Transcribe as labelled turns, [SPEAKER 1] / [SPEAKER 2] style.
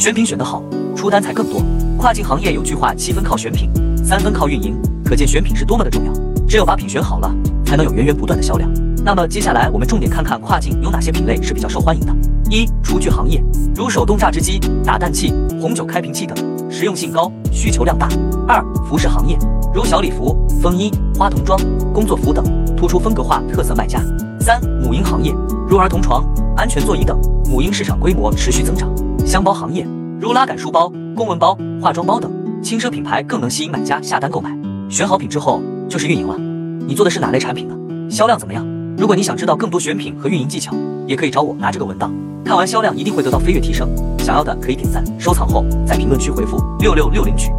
[SPEAKER 1] 选品选得好，出单才更多。跨境行业有句话，七分靠选品，三分靠运营，可见选品是多么的重要。只有把品选好了，才能有源源不断的销量。那么接下来我们重点看看跨境有哪些品类是比较受欢迎的。一、厨具行业，如手动榨汁机、打蛋器、红酒开瓶器等，实用性高，需求量大。二、服饰行业，如小礼服、风衣、花童装、工作服等，突出风格化特色卖家。三、母婴行业，如儿童床、安全座椅等，母婴市场规模持续增长。箱包行业，如拉杆书包、公文包、化妆包等，轻奢品牌更能吸引买家下单购买。选好品之后就是运营了，你做的是哪类产品呢？销量怎么样？如果你想知道更多选品和运营技巧，也可以找我拿这个文档。看完销量一定会得到飞跃提升。想要的可以点赞收藏后，在评论区回复六六六领取。